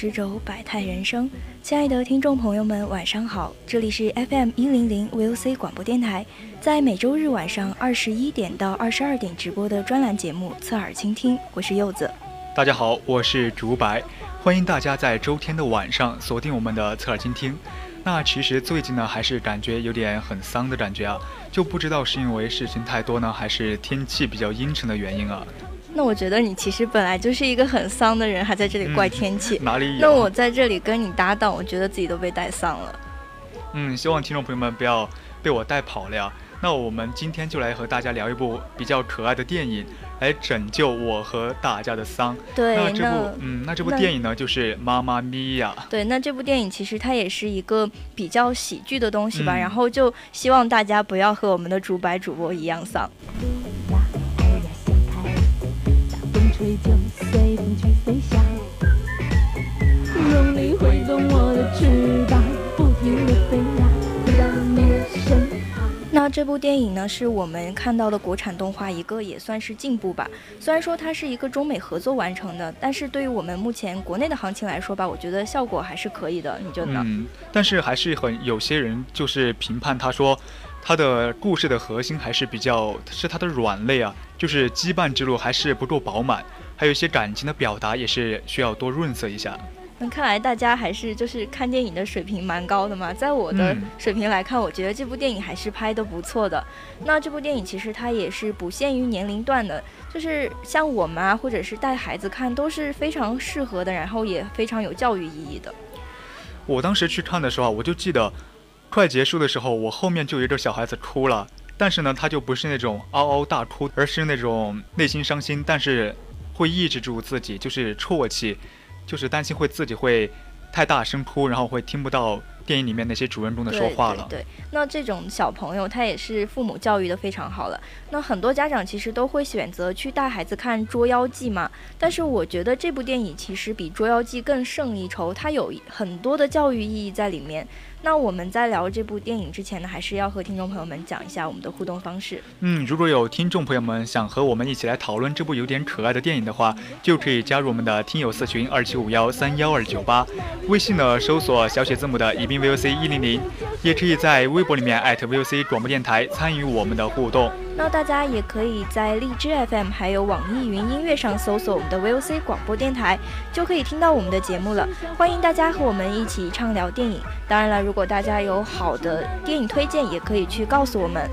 十轴，百态人生。亲爱的听众朋友们，晚上好！这里是 FM 一零零 VOC 广播电台，在每周日晚上二十一点到二十二点直播的专栏节目《侧耳倾听》，我是柚子。大家好，我是竹白，欢迎大家在周天的晚上锁定我们的《侧耳倾听》。那其实最近呢，还是感觉有点很丧的感觉啊，就不知道是因为事情太多呢，还是天气比较阴沉的原因啊。那我觉得你其实本来就是一个很丧的人，还在这里怪天气。哪里有？那我在这里跟你搭档，我觉得自己都被带丧了。嗯，希望听众朋友们不要被我带跑了呀。那我们今天就来和大家聊一部比较可爱的电影，来拯救我和大家的丧。对，那这部嗯，那这部电影呢，就是《妈妈咪呀》。对，那这部电影其实它也是一个比较喜剧的东西吧。然后就希望大家不要和我们的主白主播一样丧。吹就随风去飞翔，用力挥动我的翅膀，不停地飞呀，飞到你的身旁。那这部电影呢，是我们看到的国产动画一个也算是进步吧。虽然说它是一个中美合作完成的，但是对于我们目前国内的行情来说吧，我觉得效果还是可以的。你觉得呢？嗯，但是还是很有些人就是评判他说。它的故事的核心还是比较是它的软肋啊，就是羁绊之路还是不够饱满，还有一些感情的表达也是需要多润色一下。那看来大家还是就是看电影的水平蛮高的嘛，在我的水平来看，我觉得这部电影还是拍的不错的。那这部电影其实它也是不限于年龄段的，就是像我们啊，或者是带孩子看都是非常适合的，然后也非常有教育意义的。我当时去看的时候，我就记得。快结束的时候，我后面就有一个小孩子哭了，但是呢，他就不是那种嗷嗷大哭，而是那种内心伤心，但是会抑制住自己，就是啜泣，就是担心会自己会太大声哭，然后会听不到。电影里面那些主人公的说话了，对，那这种小朋友他也是父母教育的非常好了。那很多家长其实都会选择去带孩子看《捉妖记》嘛，但是我觉得这部电影其实比《捉妖记》更胜一筹，它有很多的教育意义在里面。那我们在聊这部电影之前呢，还是要和听众朋友们讲一下我们的互动方式。嗯，如果有听众朋友们想和我们一起来讨论这部有点可爱的电影的话，就可以加入我们的听友四群二七五幺三幺二九八，微信呢搜索小写字母的宜宾。VOC 一零零，也可以在微博里面艾特 VOC 广播电台参与我们的互动。那大家也可以在荔枝 FM 还有网易云音乐上搜索我们的 VOC 广播电台，就可以听到我们的节目了。欢迎大家和我们一起畅聊电影。当然了，如如果大家有好的电影推荐，也可以去告诉我们。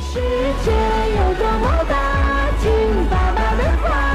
世界有多么大，听爸爸的话，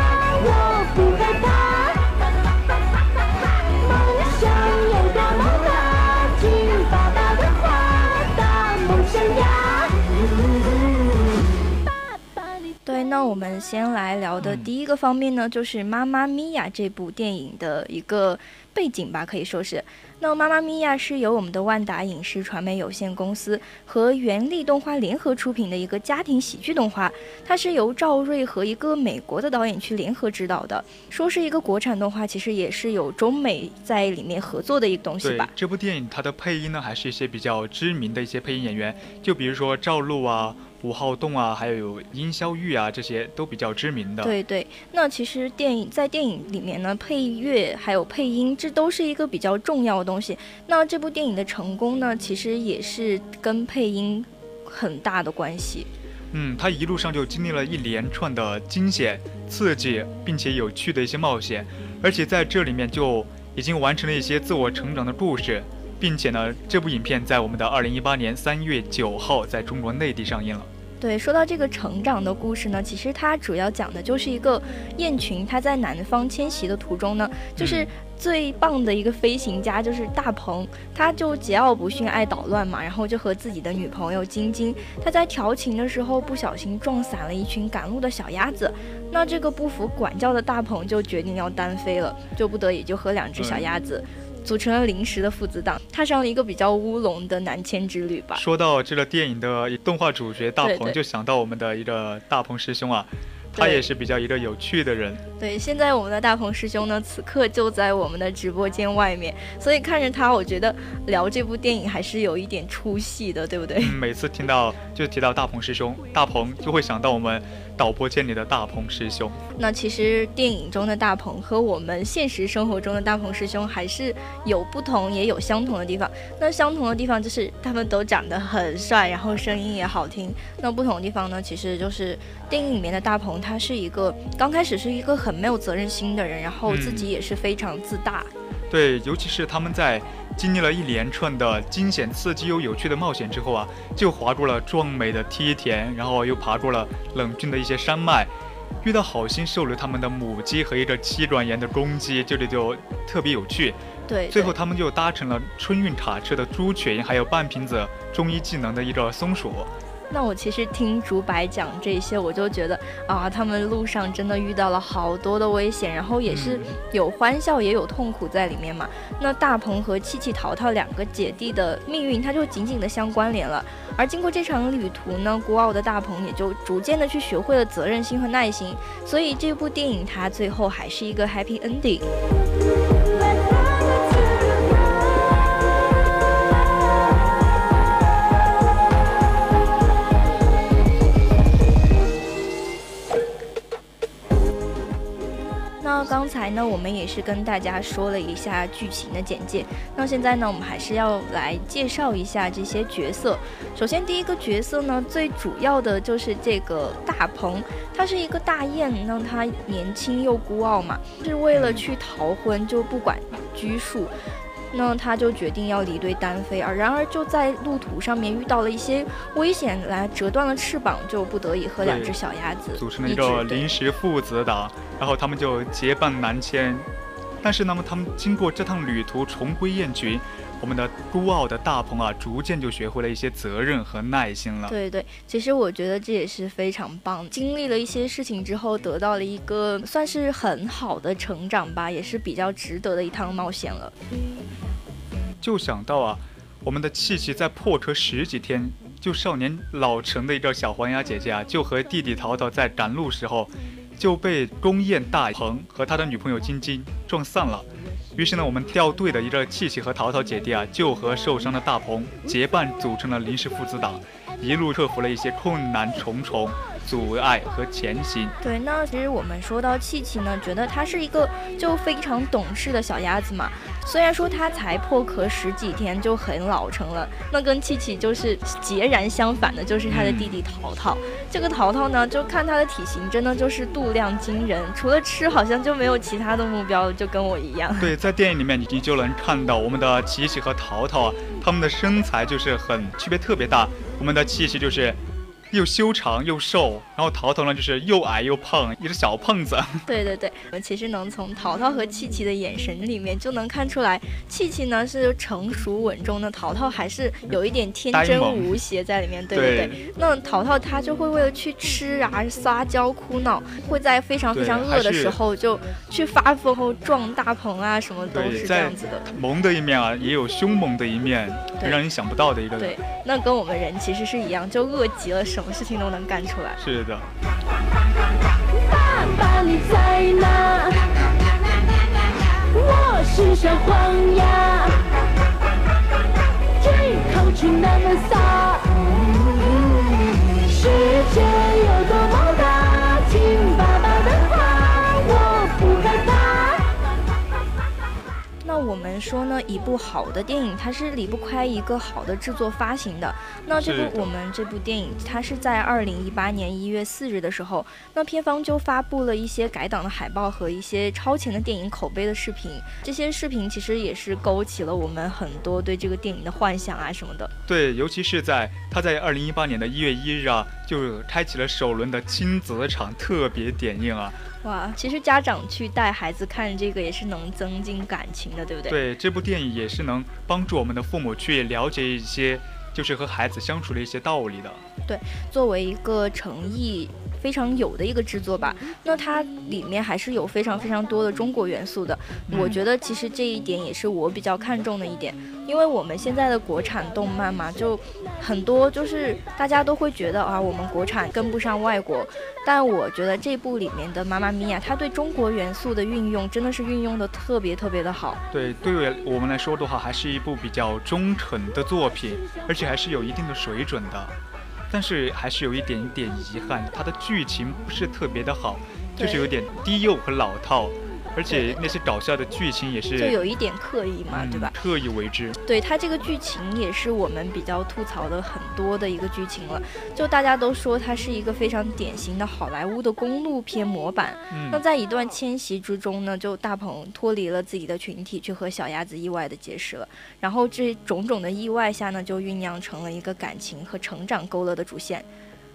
那我们先来聊的第一个方面呢，就是《妈妈咪呀》这部电影的一个背景吧，可以说是。那《妈妈咪呀》是由我们的万达影视传媒有限公司和原力动画联合出品的一个家庭喜剧动画，它是由赵瑞和一个美国的导演去联合执导的。说是一个国产动画，其实也是有中美在里面合作的一个东西吧。这部电影它的配音呢，还是一些比较知名的一些配音演员，就比如说赵露啊。吴浩栋啊，还有殷霄玉啊，这些都比较知名的。对对，那其实电影在电影里面呢，配乐还有配音这都是一个比较重要的东西。那这部电影的成功呢，其实也是跟配音很大的关系。嗯，他一路上就经历了一连串的惊险、刺激，并且有趣的一些冒险，而且在这里面就已经完成了一些自我成长的故事，并且呢，这部影片在我们的二零一八年三月九号在中国内地上映了。对，说到这个成长的故事呢，其实它主要讲的就是一个雁群，它在南方迁徙的途中呢，就是最棒的一个飞行家，就是大鹏，他就桀骜不驯，爱捣乱嘛，然后就和自己的女朋友晶晶，他在调情的时候不小心撞散了一群赶路的小鸭子，那这个不服管教的大鹏就决定要单飞了，就不得已就和两只小鸭子。组成了临时的父子档，踏上了一个比较乌龙的南迁之旅吧。说到这个电影的动画主角大鹏，就想到我们的一个大鹏师兄啊。他也是比较一个有趣的人。对，现在我们的大鹏师兄呢，此刻就在我们的直播间外面，所以看着他，我觉得聊这部电影还是有一点出戏的，对不对？每次听到就提到大鹏师兄，大鹏就会想到我们导播间里的大鹏师兄。那其实电影中的大鹏和我们现实生活中的大鹏师兄还是有不同，也有相同的地方。那相同的地方就是他们都长得很帅，然后声音也好听。那不同的地方呢，其实就是电影里面的大鹏。他是一个刚开始是一个很没有责任心的人，然后自己也是非常自大。对，尤其是他们在经历了一连串的惊险、刺激又有趣的冒险之后啊，就划过了壮美的梯田，然后又爬过了冷峻的一些山脉，遇到好心收留他们的母鸡和一个七转岩的公鸡，这里就特别有趣。对，最后他们就搭乘了春运卡车的猪群，还有半瓶子中医技能的一个松鼠。那我其实听竹白讲这些，我就觉得啊，他们路上真的遇到了好多的危险，然后也是有欢笑也有痛苦在里面嘛。那大鹏和气气淘淘两个姐弟的命运，它就紧紧的相关联了。而经过这场旅途呢，孤傲的大鹏也就逐渐的去学会了责任心和耐心。所以这部电影它最后还是一个 happy ending。那刚才呢，我们也是跟大家说了一下剧情的简介。那现在呢，我们还是要来介绍一下这些角色。首先，第一个角色呢，最主要的就是这个大鹏，他是一个大雁，那他年轻又孤傲嘛，是为了去逃婚就不管拘束。那他就决定要离队单飞啊，然而就在路途上面遇到了一些危险，来折断了翅膀，就不得已和两只小鸭子组成了一个临时父子党，然后他们就结伴南迁。但是那么他们经过这趟旅途重归雁群，我们的孤傲的大鹏啊，逐渐就学会了一些责任和耐心了。对对，其实我觉得这也是非常棒，经历了一些事情之后，得到了一个算是很好的成长吧，也是比较值得的一趟冒险了。就想到啊，我们的气气在破壳十几天就少年老成的一个小黄鸭姐姐啊，就和弟弟淘淘在赶路时候就被宫宴大鹏和他的女朋友晶晶撞散了。于是呢，我们掉队的一个气气和淘淘姐弟啊，就和受伤的大鹏结伴组成了临时父子党，一路克服了一些困难重重。阻碍和前行。对，那其实我们说到气气呢，觉得它是一个就非常懂事的小鸭子嘛。虽然说它才破壳十几天就很老成了，那跟气气就是截然相反的，就是它的弟弟淘淘。这个淘淘呢，就看它的体型，真的就是度量惊人，除了吃好像就没有其他的目标，就跟我一样。对，在电影里面你就能看到我们的琪琪和淘淘啊，他们的身材就是很区别特别大。我们的气气就是。又修长又瘦，然后淘淘呢就是又矮又胖，一个小胖子。对 对对，我们其实能从淘淘和气气的眼神里面就能看出来，气气呢是成熟稳重的，淘淘还是有一点天真无邪在里面。对对对，那淘淘他就会为了去吃啊撒娇哭闹，会在非常非常饿的时候就去发疯后撞大棚啊，什么都是这样子的。萌的一面啊，也有凶猛的一面，让你想不到的一个。对，那跟我们人其实是一样，就饿极了。什么事情都能干出来。是的。爸爸你在哪？我是小黄鸭，这口气那么撒。世界我。们说呢，一部好的电影它是离不开一个好的制作发行的。那这部我们这部电影，它是在二零一八年一月四日的时候，那片方就发布了一些改档的海报和一些超前的电影口碑的视频。这些视频其实也是勾起了我们很多对这个电影的幻想啊什么的。对，尤其是在它在二零一八年的一月一日啊，就开启了首轮的亲子场特别点映啊。哇，其实家长去带孩子看这个也是能增进感情的，对不对？对，这部电影也是能帮助我们的父母去了解一些，就是和孩子相处的一些道理的。对，作为一个诚意。非常有的一个制作吧，那它里面还是有非常非常多的中国元素的。我觉得其实这一点也是我比较看重的一点，因为我们现在的国产动漫嘛，就很多就是大家都会觉得啊，我们国产跟不上外国。但我觉得这部里面的《妈妈咪呀》，它对中国元素的运用真的是运用的特别特别的好。对，对于我们来说的话，还是一部比较忠诚的作品，而且还是有一定的水准的。但是还是有一点点遗憾，它的剧情不是特别的好，就是有点低幼和老套。而且那些搞笑的剧情也是，就有一点刻意嘛，对吧？刻意为之。对他这个剧情也是我们比较吐槽的很多的一个剧情了。就大家都说它是一个非常典型的好莱坞的公路片模板。那在一段迁徙之中呢，就大鹏脱离了自己的群体，去和小鸭子意外的结识了。然后这种种的意外下呢，就酝酿成了一个感情和成长勾勒的主线。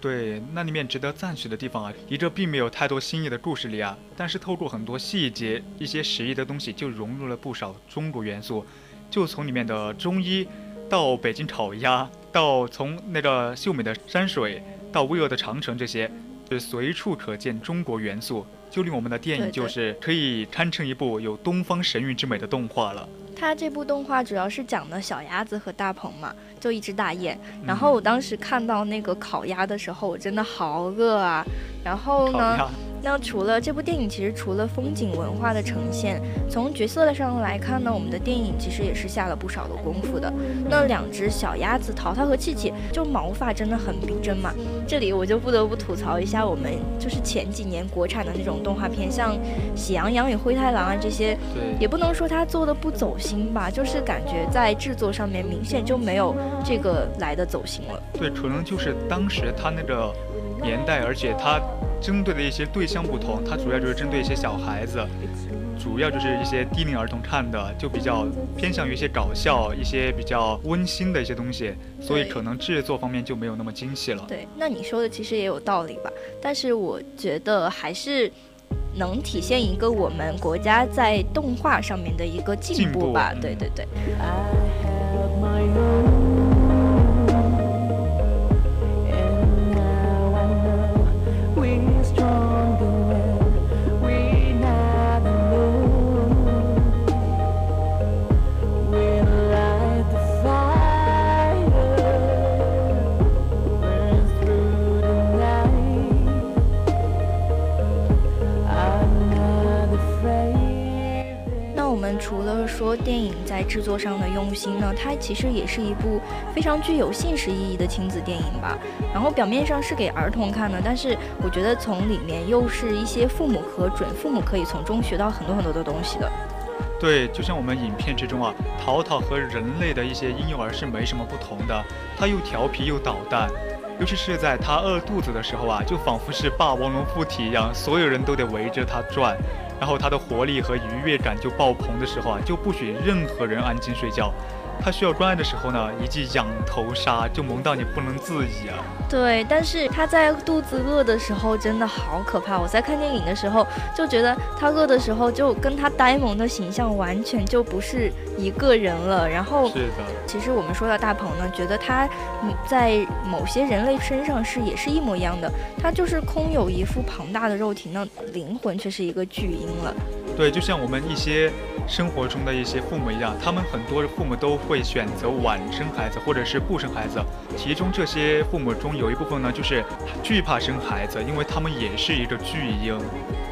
对，那里面值得赞许的地方啊，一个并没有太多新意的故事里啊，但是透过很多细节、一些实意的东西，就融入了不少中国元素。就从里面的中医，到北京烤鸭，到从那个秀美的山水，到巍峨的长城，这些，就随处可见中国元素，就令我们的电影就是可以堪称一部有东方神韵之美的动画了。它这部动画主要是讲的小鸭子和大鹏嘛，就一只大雁。然后我当时看到那个烤鸭的时候，我真的好饿啊。然后呢？那除了这部电影，其实除了风景文化的呈现，从角色上来看呢，我们的电影其实也是下了不少的功夫的。那两只小鸭子淘淘和气气，就毛发真的很逼真嘛。这里我就不得不吐槽一下，我们就是前几年国产的那种动画片，像《喜羊羊与灰太狼》啊这些，也不能说它做的不走心吧，就是感觉在制作上面明显就没有这个来的走心了。对，可能就是当时它那个年代，而且它。针对的一些对象不同，它主要就是针对一些小孩子，主要就是一些低龄儿童看的，就比较偏向于一些搞笑、一些比较温馨的一些东西，所以可能制作方面就没有那么精细了。对，那你说的其实也有道理吧？但是我觉得还是能体现一个我们国家在动画上面的一个进步吧？对对对。除了说电影在制作上的用心呢，它其实也是一部非常具有现实意义的亲子电影吧。然后表面上是给儿童看的，但是我觉得从里面又是一些父母和准父母可以从中学到很多很多的东西的。对，就像我们影片之中啊，淘淘和人类的一些婴幼儿是没什么不同的，他又调皮又捣蛋，尤其是在他饿肚子的时候啊，就仿佛是霸王龙附体一样，所有人都得围着他转。然后他的活力和愉悦感就爆棚的时候啊，就不许任何人安静睡觉。他需要关爱的时候呢，一记仰头杀就萌到你不能自已啊。对，但是他在肚子饿的时候真的好可怕。我在看电影的时候就觉得他饿的时候就跟他呆萌的形象完全就不是一个人了。然后，是的。其实我们说到大鹏呢，觉得他在某些人类身上是也是一模一样的。他就是空有一副庞大的肉体，那灵魂却是一个巨婴了。对，就像我们一些生活中的一些父母一样，他们很多父母都会选择晚生孩子，或者是不生孩子。其中这些父母中有一部分呢，就是惧怕生孩子，因为他们也是一个巨婴，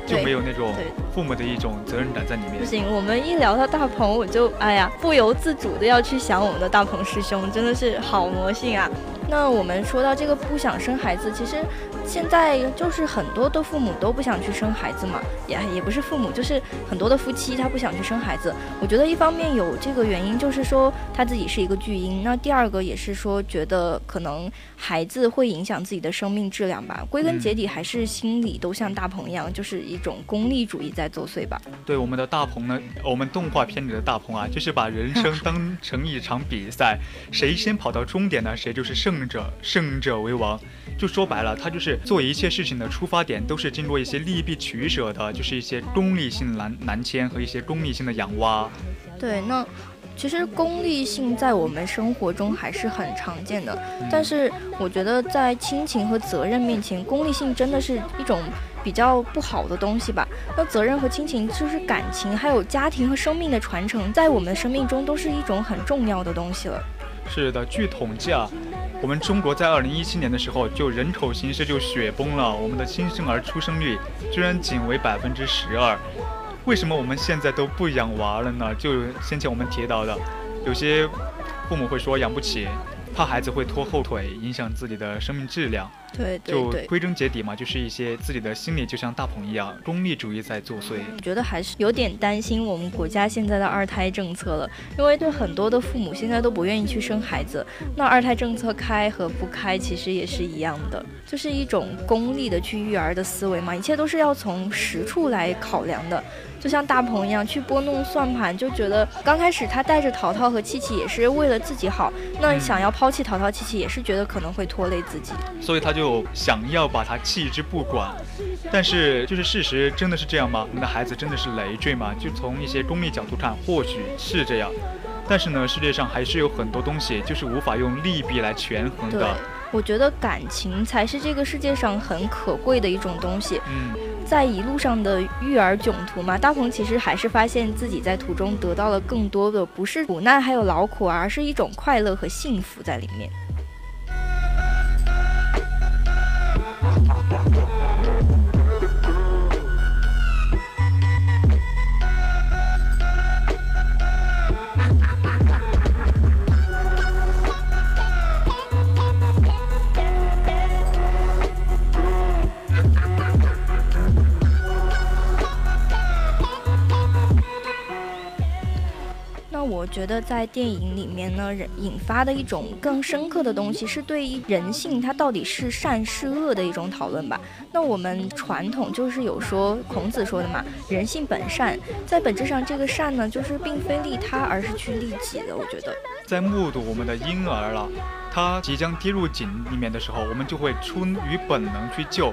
就没有那种父母的一种责任感在里面。不行，我们一聊到大鹏，我就哎呀，不由自主的要去想我们的大鹏师兄，真的是好魔性啊。那我们说到这个不想生孩子，其实。现在就是很多的父母都不想去生孩子嘛，也也不是父母，就是很多的夫妻他不想去生孩子。我觉得一方面有这个原因，就是说他自己是一个巨婴；那第二个也是说觉得可能孩子会影响自己的生命质量吧。归根结底还是心理都像大鹏一样，就是一种功利主义在作祟吧。对我们的大鹏呢，我们动画片里的大鹏啊，就是把人生 当成一场比赛，谁先跑到终点呢，谁就是胜者，胜者为王。就说白了，他就是做一切事情的出发点都是经过一些利弊取舍的，就是一些功利性难难迁和一些功利性的养蛙。对，那其实功利性在我们生活中还是很常见的，但是我觉得在亲情和责任面前，功利性真的是一种比较不好的东西吧。那责任和亲情就是感情，还有家庭和生命的传承，在我们生命中都是一种很重要的东西了。是的，据统计啊。我们中国在二零一七年的时候就人口形势就雪崩了，我们的新生儿出生率居然仅为百分之十二。为什么我们现在都不养娃了呢？就先前我们提到的，有些父母会说养不起，怕孩子会拖后腿，影响自己的生命质量。对，就归根结底嘛，就是一些自己的心理就像大鹏一样，功利主义在作祟。我觉得还是有点担心我们国家现在的二胎政策了，因为对很多的父母现在都不愿意去生孩子。那二胎政策开和不开其实也是一样的，就是一种功利的去育儿的思维嘛，一切都是要从实处来考量的。就像大鹏一样去拨弄算盘，就觉得刚开始他带着淘淘和气气也是为了自己好，那想要抛弃淘淘气气也是觉得可能会拖累自己，所以他就想要把他弃之不管。但是就是事实真的是这样吗？我们的孩子真的是累赘吗？就从一些功利角度看，或许是这样。但是呢，世界上还是有很多东西就是无法用利弊来权衡的。我觉得感情才是这个世界上很可贵的一种东西。嗯，在一路上的育儿囧途嘛，大鹏其实还是发现自己在途中得到了更多的，不是苦难还有劳苦，而是一种快乐和幸福在里面。我觉得在电影里面呢，人引发的一种更深刻的东西，是对于人性它到底是善是恶的一种讨论吧。那我们传统就是有说，孔子说的嘛，人性本善，在本质上这个善呢，就是并非利他，而是去利己的。我觉得，在目睹我们的婴儿了，他即将跌入井里面的时候，我们就会出于本能去救。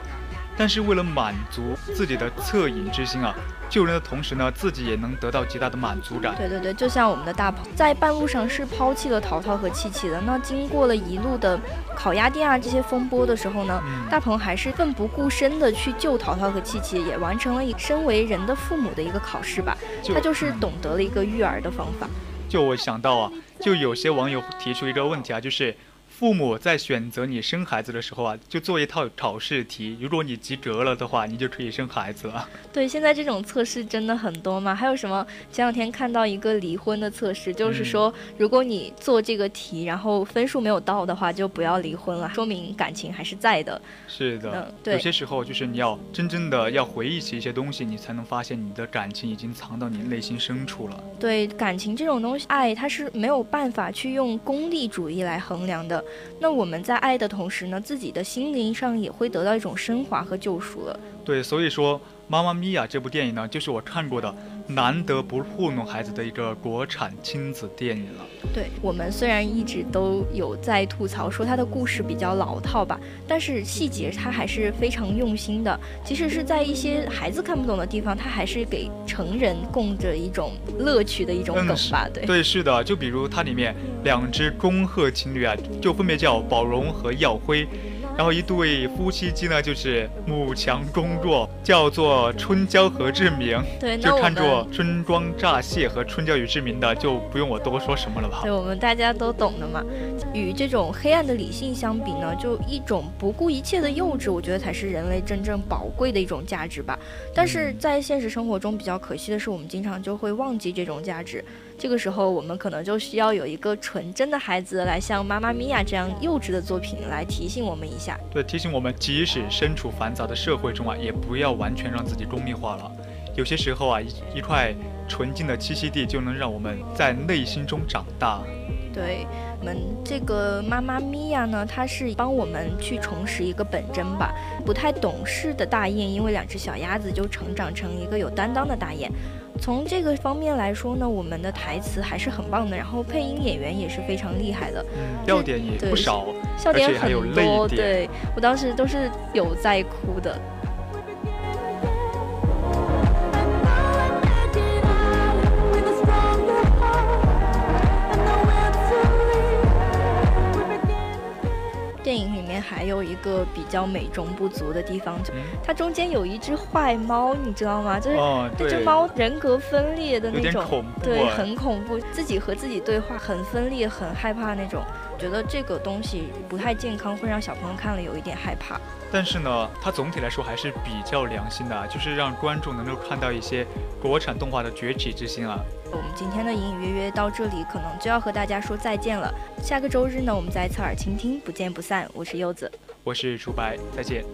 但是为了满足自己的恻隐之心啊，救人的同时呢，自己也能得到极大的满足感。对对对，就像我们的大鹏在半路上是抛弃了淘淘和气气的，那经过了一路的烤鸭店啊这些风波的时候呢，大鹏还是奋不顾身的去救淘淘和气气，也完成了一身为人的父母的一个考试吧。他就是懂得了一个育儿的方法。就我想到啊，就有些网友提出一个问题啊，就是。父母在选择你生孩子的时候啊，就做一套考试题。如果你及格了的话，你就可以生孩子了。对，现在这种测试真的很多嘛？还有什么？前两天看到一个离婚的测试，就是说，如果你做这个题，然后分数没有到的话，就不要离婚了，说明感情还是在的。是的，嗯，对。有些时候就是你要真正的要回忆起一些东西，你才能发现你的感情已经藏到你内心深处了。对，感情这种东西，爱它是没有办法去用功利主义来衡量的。那我们在爱的同时呢，自己的心灵上也会得到一种升华和救赎了。对，所以说《妈妈咪呀》这部电影呢，就是我看过的。难得不糊弄孩子的一个国产亲子电影了。对我们虽然一直都有在吐槽说他的故事比较老套吧，但是细节他还是非常用心的。即使是在一些孩子看不懂的地方，他还是给成人供着一种乐趣的一种梗吧。对对，是的，就比如它里面两只恭贺情侣啊，就分别叫宝荣和耀辉。然后一对夫妻鸡呢，就是母强公弱，叫做春娇和志明。对，就看作春光乍泄和春娇与志明的，就不用我多说什么了吧？对，我们大家都懂的嘛。与这种黑暗的理性相比呢，就一种不顾一切的幼稚，我觉得才是人类真正宝贵的一种价值吧。但是在现实生活中比较可惜的是，我们经常就会忘记这种价值。这个时候我们可能就需要有一个纯真的孩子来像《妈妈咪呀》这样幼稚的作品来提醒我们一下。对，提醒我们，即使身处繁杂的社会中啊，也不要完全让自己功利化了。有些时候啊，一一块纯净的栖息地就能让我们在内心中长大。对我们这个妈妈咪呀呢，它是帮我们去重拾一个本真吧。不太懂事的大雁，因为两只小鸭子就成长成一个有担当的大雁。从这个方面来说呢，我们的台词还是很棒的，然后配音演员也是非常厉害的，嗯，笑点也不少，笑点很多。对我当时都是有在哭的。面还有一个比较美中不足的地方，就它中间有一只坏猫，你知道吗？就是这只猫人格分裂的那种，对，很恐怖，自己和自己对话，很分裂，很害怕那种。觉得这个东西不太健康，会让小朋友看了有一点害怕。但是呢，它总体来说还是比较良心的，就是让观众能够看到一些国产动画的崛起之心啊。我们今天的隐隐约约到这里，可能就要和大家说再见了。下个周日呢，我们在侧耳倾听，不见不散。我是柚子，我是楚白，再见。